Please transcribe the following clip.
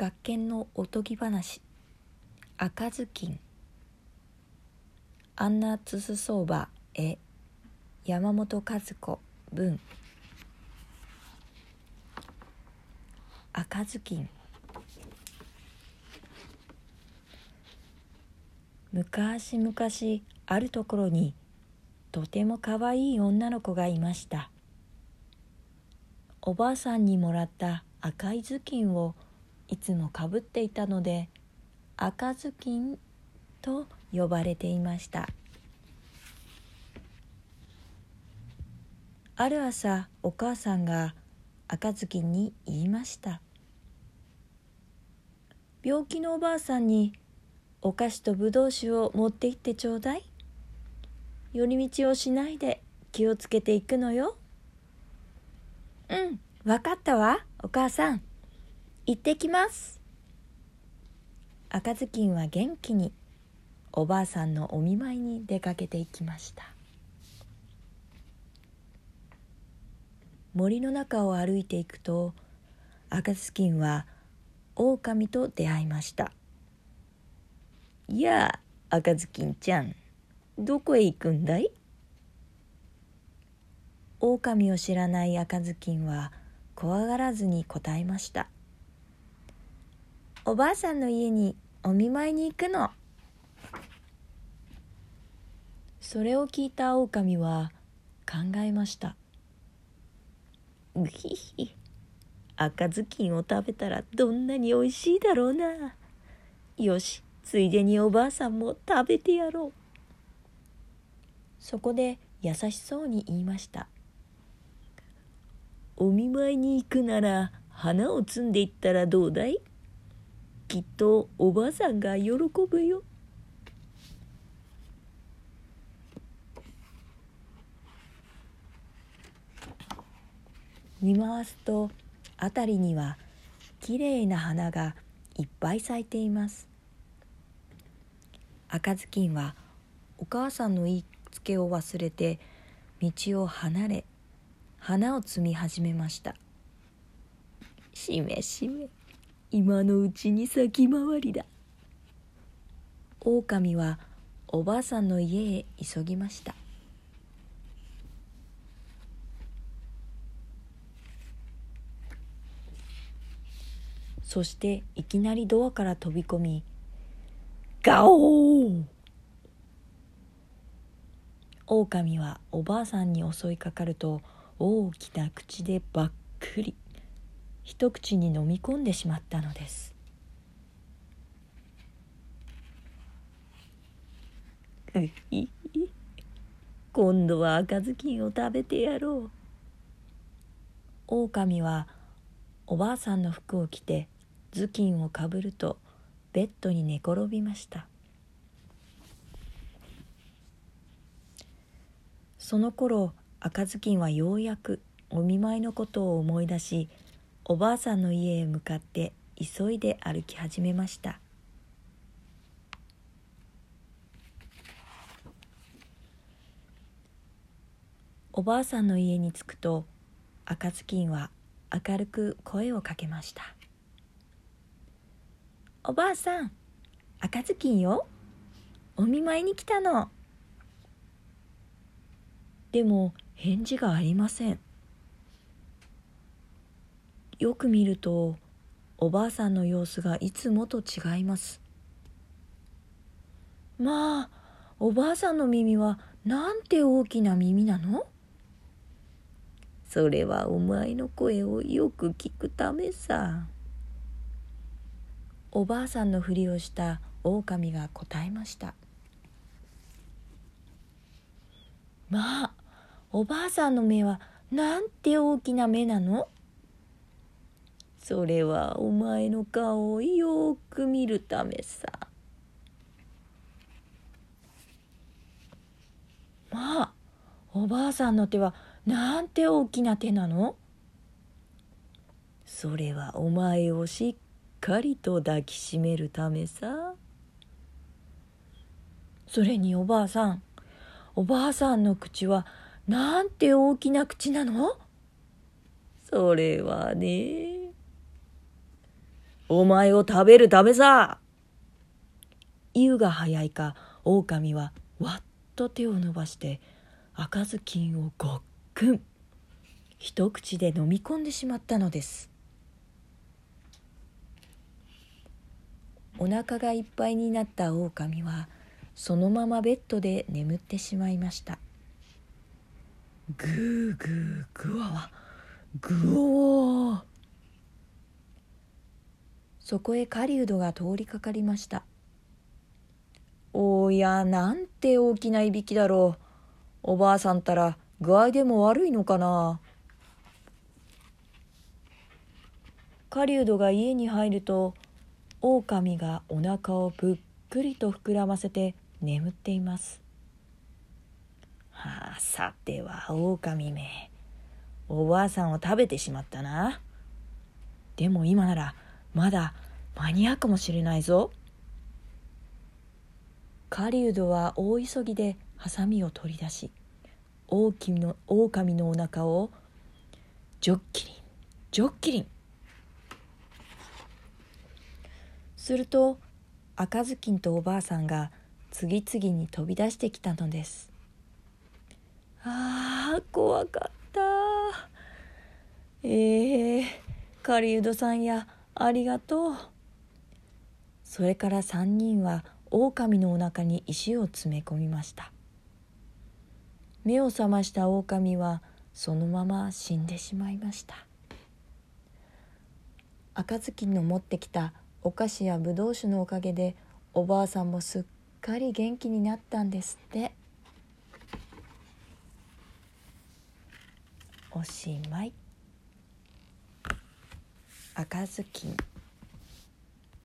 学研のおとぎ話。赤ずきん。アンナ・ツスソーバ絵山本和子文。赤ずきん。昔々あるところにとてもかわいい女の子がいました。おばあさんにもらった赤い頭巾をいつもかぶっていたので赤ずきんと呼ばれていました。ある朝お母さんが赤ずきんに言いました。病気のおばあさんにお菓子とぶどう酒を持って行ってちょうだい。寄り道をしないで気をつけていくのよ。うんわかったわお母さん。行ってきます。赤ずきんは元気におばあさんのお見舞いに出かけていきました。森の中を歩いていくと赤ずきんは狼と出会いました「やあ赤ずきんちゃんどこへ行くんだい?」狼を知らない赤ずきんは怖がらずに答えました。おばあさんの家にお見舞いに行くの。それを聞いた狼は考えました。うひひ赤ずきんを食べたらどんなにおいしいだろうな。よしついでにおばあさんも食べてやろう。そこで優しそうに言いました「お見舞いに行くなら花を摘んでいったらどうだい？きっとおばあさんが喜ぶよ。見回すと辺りにはきれいな花がいっぱい咲いています。赤ずきんはお母さんの言いつけを忘れて道を離れ花を摘み始めました。しめしめ。今のうちに先回りだ。狼はおばあさんの家へ急ぎました。そしていきなりドアから飛び込みガオー！狼はおばあさんに襲いかかると大きな口でばっくり一口に飲み込んでしまったのです。今度は赤ずきんを食べてやろう。狼はおばあさんの服を着て頭巾をかぶるとベッドに寝転びました。その頃赤ずきんはようやくお見舞いのことを思い出しおばあさんの家へ向かって急いで歩き始めました。おばあさんの家に着くと赤ずきんは明るく声をかけました「おばあさん赤ずきんよ。お見舞いに来たの」でも返事がありません。よく見るとおばあさんの様子がいつもと違います。まあおばあさんの耳はなんて大きな耳なの？それはお前の声をよく聞くためさ。おばあさんのふりをした狼が答えました。まあおばあさんの目はなんて大きな目なの？それはお前の顔をよく見るためさ。まあおばあさんの手はなんて大きな手なの？それはお前をしっかりと抱きしめるためさ。それにおばあさんおばあさんの口はなんて大きな口なの？それはねお前を食べるためさ。言うが早いか狼はわっと手を伸ばして赤ずきんをごっくん一口で飲み込んでしまったのです。お腹がいっぱいになった狼はそのままベッドで眠ってしまいました。ぐーぐーぐわわぐおー。そこへ狩人が通りかかりました。おやなんて大きないびきだろう。おばあさんたら具合でも悪いのかな。狩人が家に入ると狼がお腹をぷっくりと膨らませて眠っています。はあさては狼め。おばあさんを食べてしまったな。でも今ならまだ間に合うかもしれないぞ。狩人は大急ぎでハサミを取り出し大きの狼のお腹をジョッキリンジョッキリン。すると赤ずきんとおばあさんが次々に飛び出してきたのです。ああ怖かった。ええー、狩人さんやありがとう。それから3人は狼のお腹に石を詰め込みました。目を覚ました狼はそのまま死んでしまいました。赤ずきんの持ってきたお菓子やぶどう酒のおかげでおばあさんもすっかり元気になったんですって。おしまい。赤ずきん。